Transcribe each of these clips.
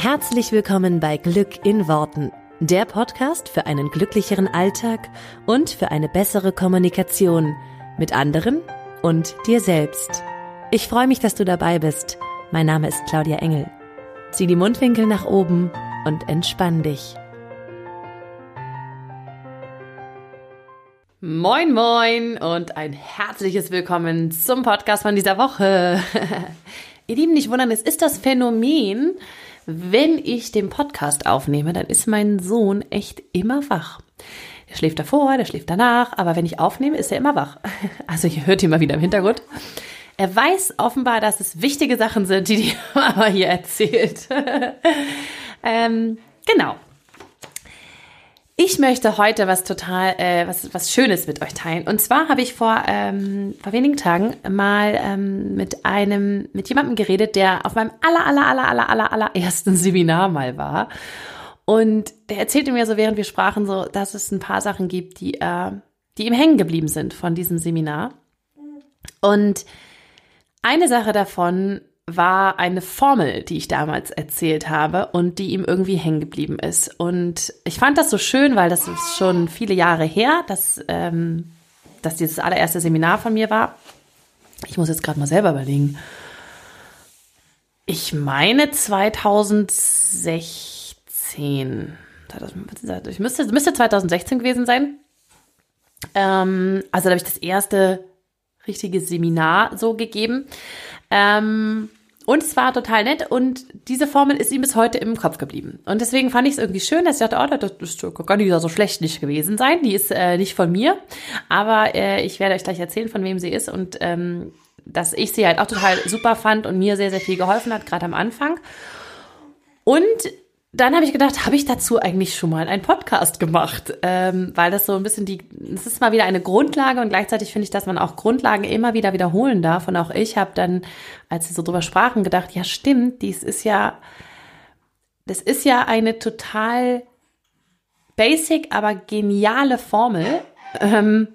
Herzlich willkommen bei Glück in Worten, der Podcast für einen glücklicheren Alltag und für eine bessere Kommunikation mit anderen und dir selbst. Ich freue mich, dass du dabei bist. Mein Name ist Claudia Engel. Zieh die Mundwinkel nach oben und entspann dich. Moin, moin und ein herzliches Willkommen zum Podcast von dieser Woche. Ihr Lieben, nicht wundern, es ist das Phänomen, wenn ich den Podcast aufnehme, dann ist mein Sohn echt immer wach. Der schläft davor, der schläft danach, aber wenn ich aufnehme, ist er immer wach. Also ihr hört ihn mal wieder im Hintergrund. Er weiß offenbar, dass es wichtige Sachen sind, die die Mama hier erzählt. ähm, genau. Ich möchte heute was total, äh, was, was Schönes mit euch teilen. Und zwar habe ich vor, ähm, vor wenigen Tagen mal ähm, mit einem, mit jemandem geredet, der auf meinem aller, aller, aller, aller, aller, allerersten Seminar mal war. Und der erzählte mir so, während wir sprachen, so, dass es ein paar Sachen gibt, die, äh, die ihm hängen geblieben sind von diesem Seminar. Und eine Sache davon war eine Formel, die ich damals erzählt habe und die ihm irgendwie hängen geblieben ist. Und ich fand das so schön, weil das ist schon viele Jahre her, dass, ähm, dass dieses allererste Seminar von mir war. Ich muss jetzt gerade mal selber überlegen. Ich meine 2016. Ich müsste, müsste 2016 gewesen sein. Ähm, also da habe ich das erste richtige Seminar so gegeben. Ähm, und es war total nett und diese Formel ist ihm bis heute im Kopf geblieben. Und deswegen fand ich es irgendwie schön, dass ich dachte, oh, das ist gar nicht so schlecht nicht gewesen sein. Die ist äh, nicht von mir, aber äh, ich werde euch gleich erzählen, von wem sie ist und ähm, dass ich sie halt auch total super fand und mir sehr, sehr viel geholfen hat, gerade am Anfang. Und dann habe ich gedacht, habe ich dazu eigentlich schon mal einen Podcast gemacht, ähm, weil das so ein bisschen die, es ist mal wieder eine Grundlage und gleichzeitig finde ich, dass man auch Grundlagen immer wieder wiederholen darf. Und auch ich habe dann, als sie so drüber sprachen, gedacht, ja stimmt, dies ist ja, das ist ja eine total basic, aber geniale Formel, ähm,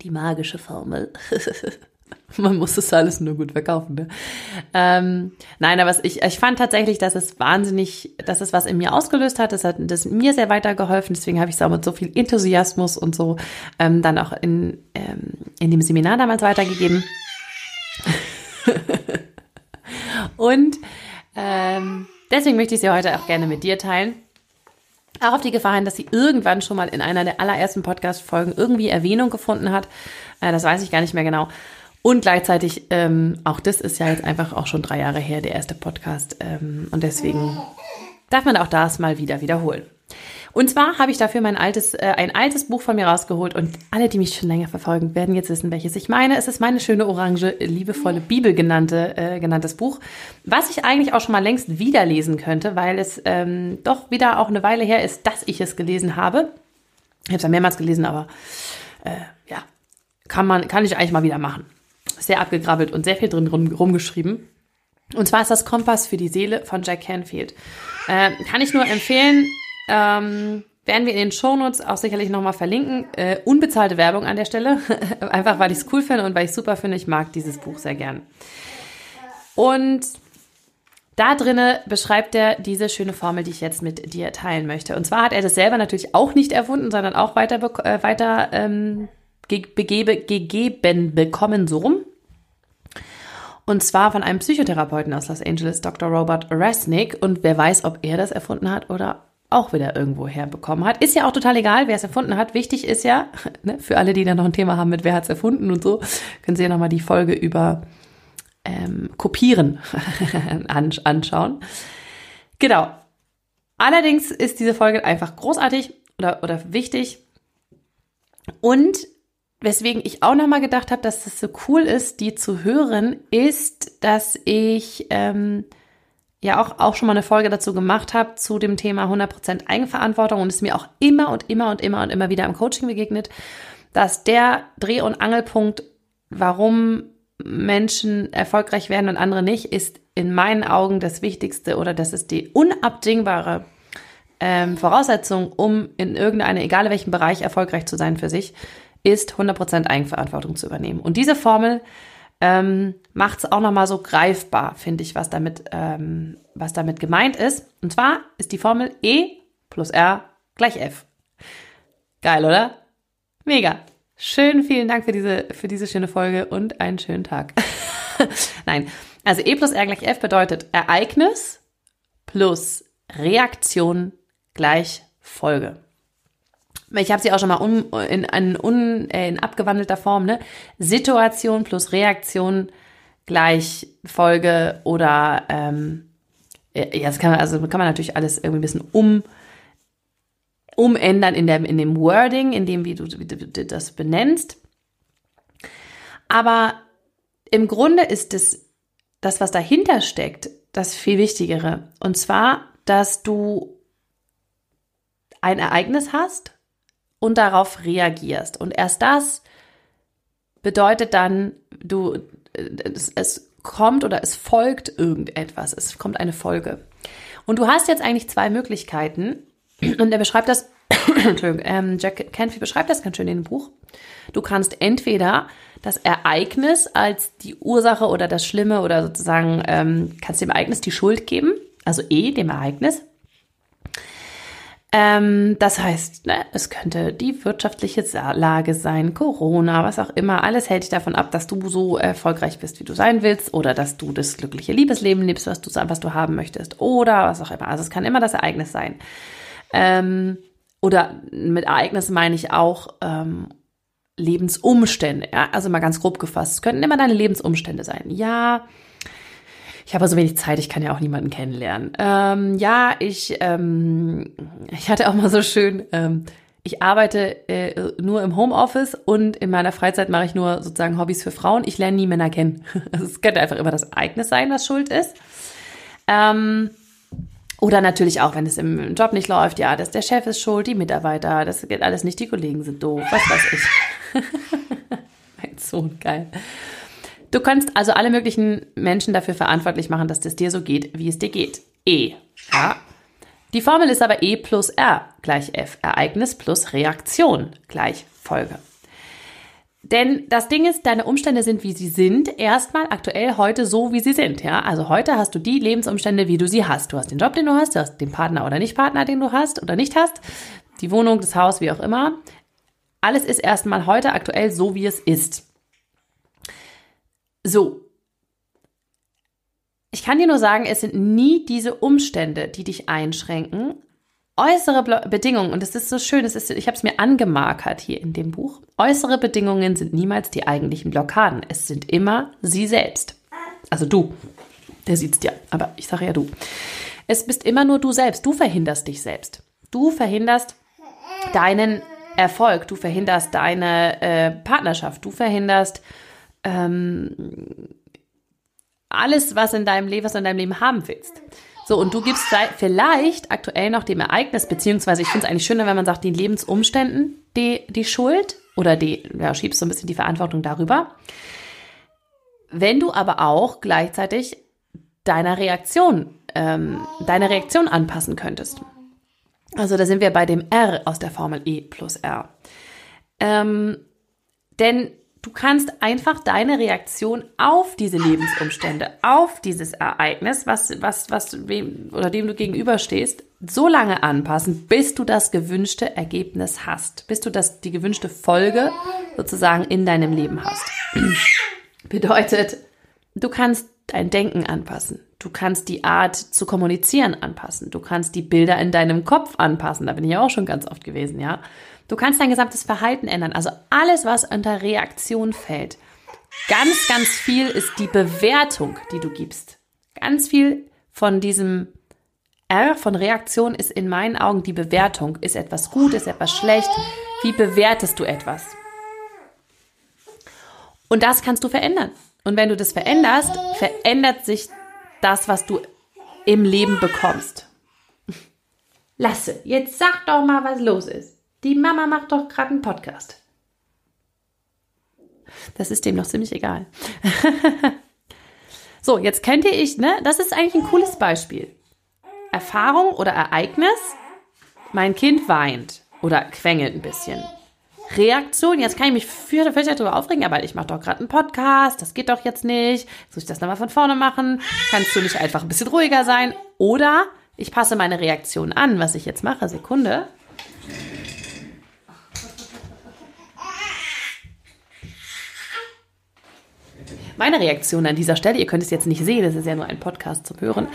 die magische Formel. Man muss das alles nur gut verkaufen. Ne? Ähm, nein, aber ich, ich fand tatsächlich, dass es wahnsinnig, dass es was in mir ausgelöst hat. Das hat das mir sehr weitergeholfen. Deswegen habe ich es auch mit so viel Enthusiasmus und so ähm, dann auch in, ähm, in dem Seminar damals weitergegeben. und ähm, deswegen möchte ich sie heute auch gerne mit dir teilen. Auch auf die Gefahr hin, dass sie irgendwann schon mal in einer der allerersten Podcast-Folgen irgendwie Erwähnung gefunden hat. Äh, das weiß ich gar nicht mehr genau. Und gleichzeitig, ähm, auch das ist ja jetzt einfach auch schon drei Jahre her, der erste Podcast. Ähm, und deswegen darf man auch das mal wieder wiederholen. Und zwar habe ich dafür mein altes, äh, ein altes Buch von mir rausgeholt und alle, die mich schon länger verfolgen, werden jetzt wissen, welches ich meine. Es ist meine schöne orange, liebevolle Bibel genannte, äh, genanntes Buch, was ich eigentlich auch schon mal längst wieder lesen könnte, weil es ähm, doch wieder auch eine Weile her ist, dass ich es gelesen habe. Ich habe es ja mehrmals gelesen, aber äh, ja, kann man, kann ich eigentlich mal wieder machen sehr abgegrabbelt und sehr viel drin rum, rumgeschrieben. Und zwar ist das Kompass für die Seele von Jack Canfield. Äh, kann ich nur empfehlen, ähm, werden wir in den Shownotes auch sicherlich nochmal verlinken. Äh, unbezahlte Werbung an der Stelle. Einfach weil ich es cool finde und weil ich super finde. Ich mag dieses Buch sehr gern. Und da drinne beschreibt er diese schöne Formel, die ich jetzt mit dir teilen möchte. Und zwar hat er das selber natürlich auch nicht erfunden, sondern auch weiter, äh, weiter ähm, begebe, gegeben bekommen, so rum. Und zwar von einem Psychotherapeuten aus Los Angeles, Dr. Robert Resnick. Und wer weiß, ob er das erfunden hat oder auch wieder irgendwo herbekommen hat. Ist ja auch total egal, wer es erfunden hat. Wichtig ist ja, ne, für alle, die da noch ein Thema haben mit wer hat es erfunden und so, können Sie ja nochmal die Folge über ähm, Kopieren anschauen. Genau. Allerdings ist diese Folge einfach großartig oder, oder wichtig. Und weswegen ich auch nochmal gedacht habe, dass das so cool ist, die zu hören, ist, dass ich ähm, ja auch, auch schon mal eine Folge dazu gemacht habe zu dem Thema 100% Eigenverantwortung und es mir auch immer und immer und immer und immer wieder im Coaching begegnet, dass der Dreh- und Angelpunkt, warum Menschen erfolgreich werden und andere nicht, ist in meinen Augen das Wichtigste oder das ist die unabdingbare ähm, Voraussetzung, um in irgendeinem, egal welchem Bereich erfolgreich zu sein für sich, ist 100% Eigenverantwortung zu übernehmen. Und diese Formel ähm, macht es auch nochmal so greifbar, finde ich, was damit, ähm, was damit gemeint ist. Und zwar ist die Formel E plus R gleich F. Geil, oder? Mega. Schön, vielen Dank für diese, für diese schöne Folge und einen schönen Tag. Nein, also E plus R gleich F bedeutet Ereignis plus Reaktion gleich Folge. Ich habe sie auch schon mal un, in, in, un, äh, in abgewandelter Form, ne? Situation plus Reaktion gleich Folge oder ähm, ja, das kann man, also kann man natürlich alles irgendwie ein bisschen um umändern in, der, in dem Wording, in dem, wie du, wie du das benennst. Aber im Grunde ist es das, was dahinter steckt, das viel Wichtigere. Und zwar, dass du ein Ereignis hast und darauf reagierst. Und erst das bedeutet dann, du, es, es kommt oder es folgt irgendetwas. Es kommt eine Folge. Und du hast jetzt eigentlich zwei Möglichkeiten, und er beschreibt das, ähm, Jack Canfield beschreibt das ganz schön in dem Buch. Du kannst entweder das Ereignis als die Ursache oder das Schlimme oder sozusagen ähm, kannst dem Ereignis die Schuld geben, also E, dem Ereignis. Ähm, das heißt, ne, es könnte die wirtschaftliche Lage sein, Corona, was auch immer. Alles hält dich davon ab, dass du so erfolgreich bist, wie du sein willst, oder dass du das glückliche Liebesleben lebst, was du, was du haben möchtest, oder was auch immer. Also es kann immer das Ereignis sein. Ähm, oder mit Ereignissen meine ich auch ähm, Lebensumstände. Ja? Also mal ganz grob gefasst. Es könnten immer deine Lebensumstände sein. Ja, ich habe so wenig Zeit, ich kann ja auch niemanden kennenlernen. Ähm, ja, ich, ähm, ich hatte auch mal so schön, ähm, ich arbeite äh, nur im Homeoffice und in meiner Freizeit mache ich nur sozusagen Hobbys für Frauen. Ich lerne nie Männer kennen. Also es könnte einfach immer das Ereignis sein, was schuld ist. Ähm, oder natürlich auch, wenn es im Job nicht läuft, ja, dass der Chef ist schuld, die Mitarbeiter, das geht alles nicht, die Kollegen sind doof, was weiß ich. mein Sohn, geil. Du kannst also alle möglichen Menschen dafür verantwortlich machen, dass es dir so geht, wie es dir geht. E. Ja. Die Formel ist aber E plus R gleich F. Ereignis plus Reaktion gleich Folge. Denn das Ding ist, deine Umstände sind, wie sie sind, erstmal aktuell heute so, wie sie sind. Ja, also heute hast du die Lebensumstände, wie du sie hast. Du hast den Job, den du hast, du hast den Partner oder nicht Partner, den du hast oder nicht hast, die Wohnung, das Haus, wie auch immer. Alles ist erstmal heute aktuell so, wie es ist. So. Ich kann dir nur sagen, es sind nie diese Umstände, die dich einschränken, äußere Bedingungen, und es ist so schön, es ist, ich habe es mir angemarkert hier in dem Buch, äußere Bedingungen sind niemals die eigentlichen Blockaden. Es sind immer sie selbst. Also du. Der sieht's dir, aber ich sage ja du. Es bist immer nur du selbst. Du verhinderst dich selbst. Du verhinderst deinen Erfolg. Du verhinderst deine äh, Partnerschaft. Du verhinderst ähm, alles, was in deinem Leben, was du in deinem Leben haben willst. So, und du gibst vielleicht aktuell noch dem Ereignis, beziehungsweise ich finde es eigentlich schöner, wenn man sagt, die Lebensumständen die, die Schuld oder die, ja, schiebst so ein bisschen die Verantwortung darüber. Wenn du aber auch gleichzeitig deiner Reaktion, ähm, deine Reaktion anpassen könntest. Also da sind wir bei dem R aus der Formel E plus R. Ähm, denn Du kannst einfach deine Reaktion auf diese Lebensumstände, auf dieses Ereignis, was, was, was, wem oder dem du gegenüberstehst, so lange anpassen, bis du das gewünschte Ergebnis hast, bis du das, die gewünschte Folge sozusagen in deinem Leben hast. Bedeutet, du kannst dein Denken anpassen. Du kannst die Art zu kommunizieren anpassen. Du kannst die Bilder in deinem Kopf anpassen. Da bin ich ja auch schon ganz oft gewesen, ja. Du kannst dein gesamtes Verhalten ändern. Also alles, was unter Reaktion fällt. Ganz, ganz viel ist die Bewertung, die du gibst. Ganz viel von diesem R von Reaktion ist in meinen Augen die Bewertung. Ist etwas gut, ist etwas schlecht? Wie bewertest du etwas? Und das kannst du verändern. Und wenn du das veränderst, verändert sich das, was du im Leben bekommst. Lasse, jetzt sag doch mal, was los ist. Die Mama macht doch gerade einen Podcast. Das ist dem noch ziemlich egal. so, jetzt kennt ihr ich, ne? Das ist eigentlich ein cooles Beispiel. Erfahrung oder Ereignis. Mein Kind weint oder quengelt ein bisschen. Reaktion, jetzt kann ich mich fürchterlich darüber aufregen, aber ich mache doch gerade einen Podcast, das geht doch jetzt nicht. Soll ich das nochmal von vorne machen? Kannst du nicht einfach ein bisschen ruhiger sein? Oder ich passe meine Reaktion an, was ich jetzt mache. Sekunde. Meine Reaktion an dieser Stelle, ihr könnt es jetzt nicht sehen, das ist ja nur ein Podcast zum Hören.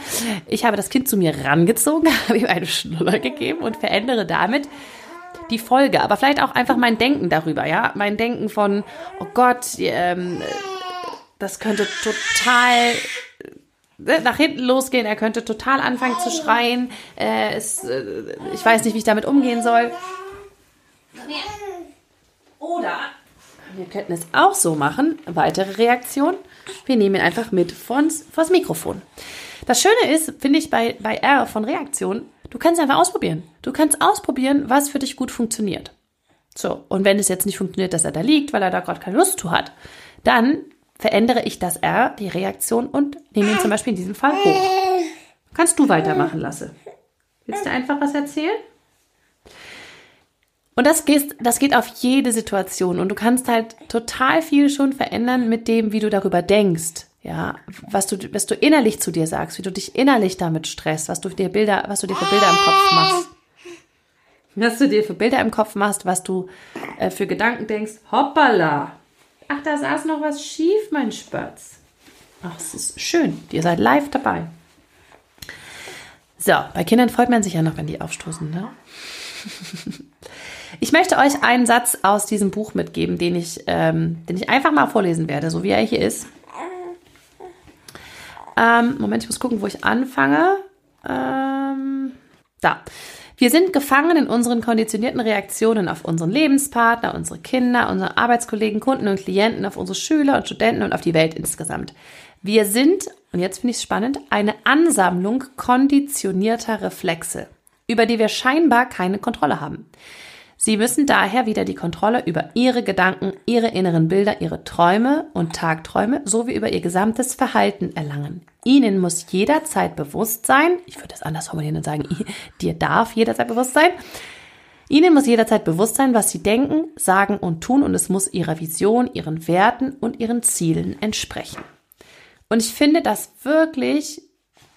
Ich habe das Kind zu mir rangezogen, habe ihm eine Schnuller gegeben und verändere damit die Folge, aber vielleicht auch einfach mein Denken darüber, ja, mein Denken von, oh Gott, ähm, das könnte total äh, nach hinten losgehen, er könnte total anfangen zu schreien, äh, es, äh, ich weiß nicht, wie ich damit umgehen soll. Oder wir könnten es auch so machen, weitere Reaktion, wir nehmen ihn einfach mit vors, vors Mikrofon. Das Schöne ist, finde ich, bei, bei R von Reaktion, Du kannst einfach ausprobieren. Du kannst ausprobieren, was für dich gut funktioniert. So, und wenn es jetzt nicht funktioniert, dass er da liegt, weil er da gerade keine Lust zu hat, dann verändere ich das R, die Reaktion und nehme ihn zum Beispiel in diesem Fall hoch. Kannst du weitermachen, Lasse. Willst du einfach was erzählen? Und das geht, das geht auf jede Situation und du kannst halt total viel schon verändern mit dem, wie du darüber denkst. Ja, was du, was du innerlich zu dir sagst, wie du dich innerlich damit stresst, was du dir Bilder, was du dir für Bilder im Kopf machst. Was du dir für Bilder im Kopf machst, was du äh, für Gedanken denkst. Hoppala! Ach, da saß noch was schief, mein Spatz. Ach, es ist schön. Ihr seid live dabei. So, bei Kindern freut man sich ja noch, wenn die aufstoßen, ne? Ich möchte euch einen Satz aus diesem Buch mitgeben, den ich, ähm, den ich einfach mal vorlesen werde, so wie er hier ist. Ähm, Moment, ich muss gucken, wo ich anfange. Ähm, da. Wir sind gefangen in unseren konditionierten Reaktionen auf unseren Lebenspartner, unsere Kinder, unsere Arbeitskollegen, Kunden und Klienten, auf unsere Schüler und Studenten und auf die Welt insgesamt. Wir sind, und jetzt finde ich es spannend, eine Ansammlung konditionierter Reflexe, über die wir scheinbar keine Kontrolle haben. Sie müssen daher wieder die Kontrolle über Ihre Gedanken, Ihre inneren Bilder, Ihre Träume und Tagträume sowie über Ihr gesamtes Verhalten erlangen. Ihnen muss jederzeit bewusst sein, ich würde es anders formulieren und sagen, dir darf jederzeit bewusst sein, Ihnen muss jederzeit bewusst sein, was Sie denken, sagen und tun und es muss Ihrer Vision, Ihren Werten und Ihren Zielen entsprechen. Und ich finde das wirklich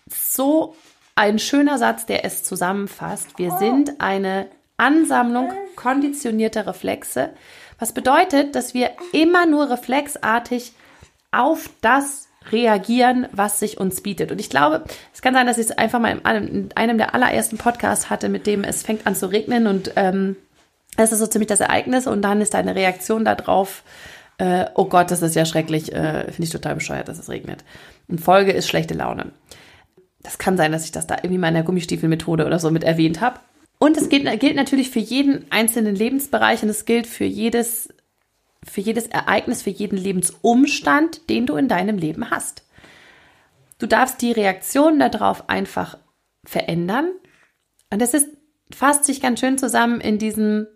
so ein schöner Satz, der es zusammenfasst. Wir sind eine Ansammlung konditionierter Reflexe, was bedeutet, dass wir immer nur reflexartig auf das reagieren, was sich uns bietet. Und ich glaube, es kann sein, dass ich es einfach mal in einem der allerersten Podcasts hatte, mit dem es fängt an zu regnen und ähm, das ist so ziemlich das Ereignis und dann ist deine Reaktion darauf, äh, oh Gott, das ist ja schrecklich, äh, finde ich total bescheuert, dass es regnet. Und Folge ist schlechte Laune. Das kann sein, dass ich das da irgendwie mal in der Gummistiefelmethode oder so mit erwähnt habe. Und es gilt, gilt natürlich für jeden einzelnen Lebensbereich und es gilt für jedes, für jedes Ereignis, für jeden Lebensumstand, den du in deinem Leben hast. Du darfst die Reaktion darauf einfach verändern. Und das ist, fasst sich ganz schön zusammen in diesem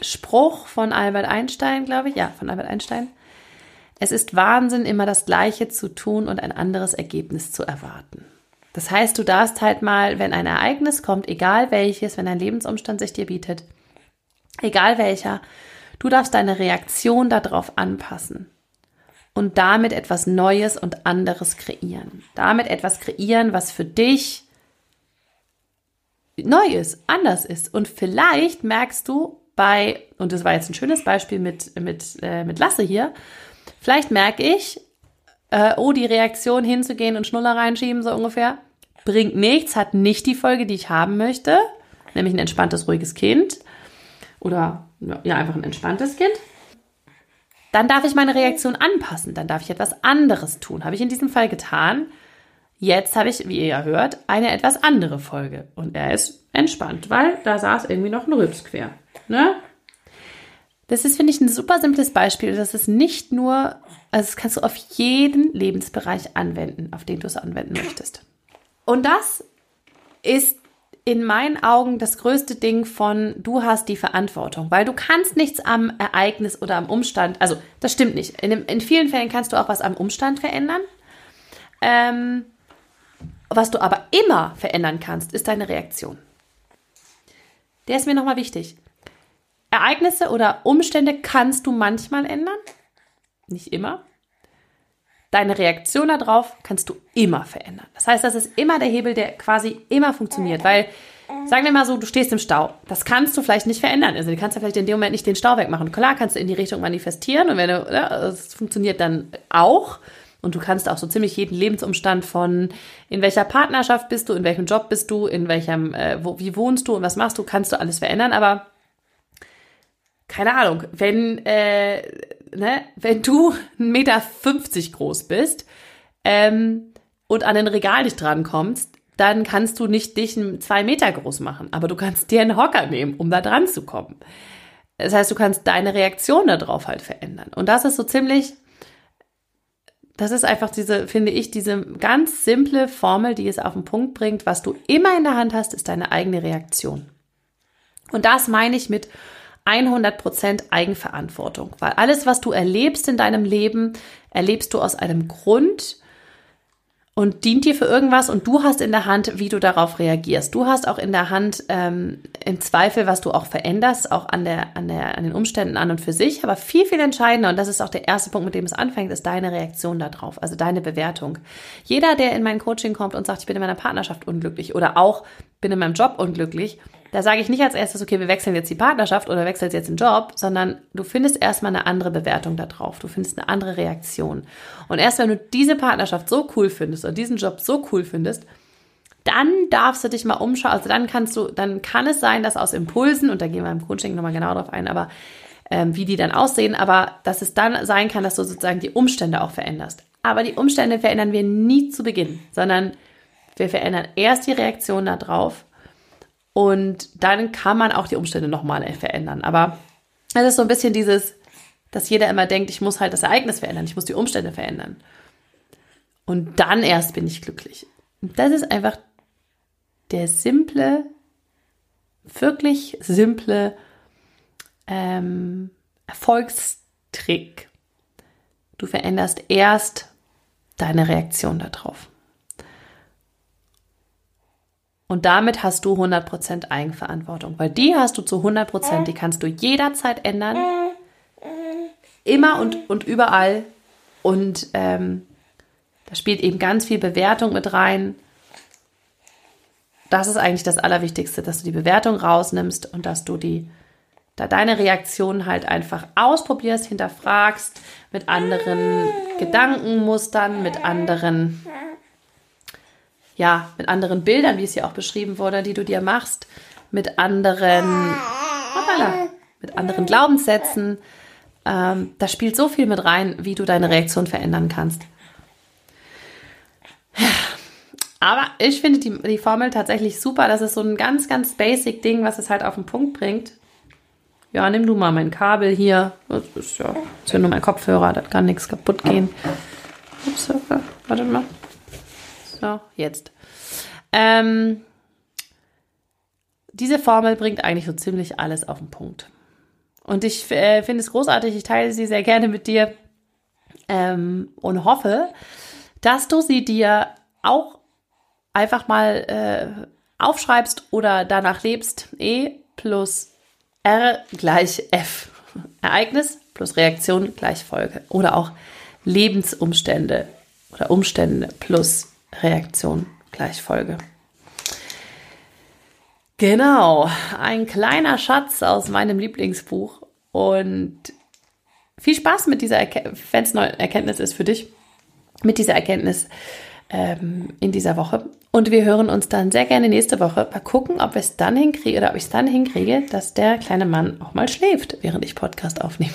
Spruch von Albert Einstein, glaube ich. Ja, von Albert Einstein. Es ist Wahnsinn, immer das Gleiche zu tun und ein anderes Ergebnis zu erwarten. Das heißt, du darfst halt mal, wenn ein Ereignis kommt, egal welches, wenn ein Lebensumstand sich dir bietet, egal welcher, du darfst deine Reaktion darauf anpassen und damit etwas Neues und anderes kreieren. Damit etwas kreieren, was für dich neu ist, anders ist. Und vielleicht merkst du bei, und das war jetzt ein schönes Beispiel mit, mit, äh, mit Lasse hier, vielleicht merke ich, äh, oh, die Reaktion hinzugehen und Schnuller reinschieben, so ungefähr, bringt nichts, hat nicht die Folge, die ich haben möchte, nämlich ein entspanntes, ruhiges Kind oder ja, einfach ein entspanntes Kind. Dann darf ich meine Reaktion anpassen, dann darf ich etwas anderes tun. Habe ich in diesem Fall getan. Jetzt habe ich, wie ihr ja hört, eine etwas andere Folge. Und er ist entspannt, weil da saß irgendwie noch ein Rübs quer. Ne? Das ist, finde ich, ein super simples Beispiel. Das ist nicht nur also das kannst du auf jeden Lebensbereich anwenden, auf den du es anwenden möchtest. Und das ist in meinen Augen das größte Ding von du hast die Verantwortung, weil du kannst nichts am Ereignis oder am Umstand, also das stimmt nicht. In, in vielen Fällen kannst du auch was am Umstand verändern. Ähm, was du aber immer verändern kannst, ist deine Reaktion. Der ist mir nochmal wichtig. Ereignisse oder Umstände kannst du manchmal ändern, nicht immer. Deine Reaktion darauf kannst du immer verändern. Das heißt, das ist immer der Hebel, der quasi immer funktioniert, weil sagen wir mal so, du stehst im Stau. Das kannst du vielleicht nicht verändern. Also du kannst ja vielleicht in dem Moment nicht den Stau wegmachen. Klar kannst du in die Richtung manifestieren und wenn du, das funktioniert dann auch. Und du kannst auch so ziemlich jeden Lebensumstand von in welcher Partnerschaft bist du, in welchem Job bist du, in welchem, äh, wo, wie wohnst du und was machst du, kannst du alles verändern. Aber keine Ahnung, wenn, äh, ne, wenn du 1,50 Meter groß bist ähm, und an ein Regal nicht drankommst, dann kannst du nicht dich zwei Meter groß machen, aber du kannst dir einen Hocker nehmen, um da dran zu kommen. Das heißt, du kannst deine Reaktion darauf halt verändern. Und das ist so ziemlich, das ist einfach diese, finde ich, diese ganz simple Formel, die es auf den Punkt bringt. Was du immer in der Hand hast, ist deine eigene Reaktion. Und das meine ich mit 100% Eigenverantwortung, weil alles, was du erlebst in deinem Leben, erlebst du aus einem Grund und dient dir für irgendwas und du hast in der Hand, wie du darauf reagierst. Du hast auch in der Hand ähm, im Zweifel, was du auch veränderst, auch an, der, an, der, an den Umständen an und für sich. Aber viel, viel entscheidender, und das ist auch der erste Punkt, mit dem es anfängt, ist deine Reaktion darauf, also deine Bewertung. Jeder, der in mein Coaching kommt und sagt, ich bin in meiner Partnerschaft unglücklich oder auch bin in meinem Job unglücklich, da sage ich nicht als erstes, okay, wir wechseln jetzt die Partnerschaft oder wechselst jetzt den Job, sondern du findest erstmal eine andere Bewertung da drauf. Du findest eine andere Reaktion. Und erst wenn du diese Partnerschaft so cool findest oder diesen Job so cool findest, dann darfst du dich mal umschauen. Also dann kannst du, dann kann es sein, dass aus Impulsen, und da gehen wir im Coaching nochmal genau drauf ein, aber ähm, wie die dann aussehen, aber dass es dann sein kann, dass du sozusagen die Umstände auch veränderst. Aber die Umstände verändern wir nie zu Beginn, sondern wir verändern erst die Reaktion darauf und dann kann man auch die Umstände nochmal verändern. Aber es ist so ein bisschen dieses, dass jeder immer denkt, ich muss halt das Ereignis verändern, ich muss die Umstände verändern. Und dann erst bin ich glücklich. Und das ist einfach der simple, wirklich simple ähm, Erfolgstrick. Du veränderst erst deine Reaktion darauf. Und damit hast du 100% Eigenverantwortung, weil die hast du zu 100%, die kannst du jederzeit ändern. Immer und, und überall. Und ähm, da spielt eben ganz viel Bewertung mit rein. Das ist eigentlich das Allerwichtigste, dass du die Bewertung rausnimmst und dass du die, da deine Reaktion halt einfach ausprobierst, hinterfragst mit anderen Gedankenmustern, mit anderen ja, mit anderen Bildern, wie es hier auch beschrieben wurde, die du dir machst, mit anderen, hoppala, mit anderen Glaubenssätzen. Ähm, da spielt so viel mit rein, wie du deine Reaktion verändern kannst. Aber ich finde die, die Formel tatsächlich super. Das ist so ein ganz, ganz basic Ding, was es halt auf den Punkt bringt. Ja, nimm du mal mein Kabel hier. Das ist ja, das ist ja nur mein Kopfhörer, da kann nichts kaputt gehen. Ups, warte mal. So, jetzt. Ähm, diese Formel bringt eigentlich so ziemlich alles auf den Punkt. Und ich äh, finde es großartig, ich teile sie sehr gerne mit dir ähm, und hoffe, dass du sie dir auch einfach mal äh, aufschreibst oder danach lebst. E plus R gleich F. Ereignis plus Reaktion gleich Folge. Oder auch Lebensumstände oder Umstände plus Reaktion gleich Folge. Genau, ein kleiner Schatz aus meinem Lieblingsbuch und viel Spaß mit dieser wenn es eine Erkenntnis ist für dich, mit dieser Erkenntnis ähm, in dieser Woche. Und wir hören uns dann sehr gerne nächste Woche. Mal gucken, ob wir es dann hinkriege oder ob ich es dann hinkriege, dass der kleine Mann auch mal schläft, während ich Podcast aufnehme.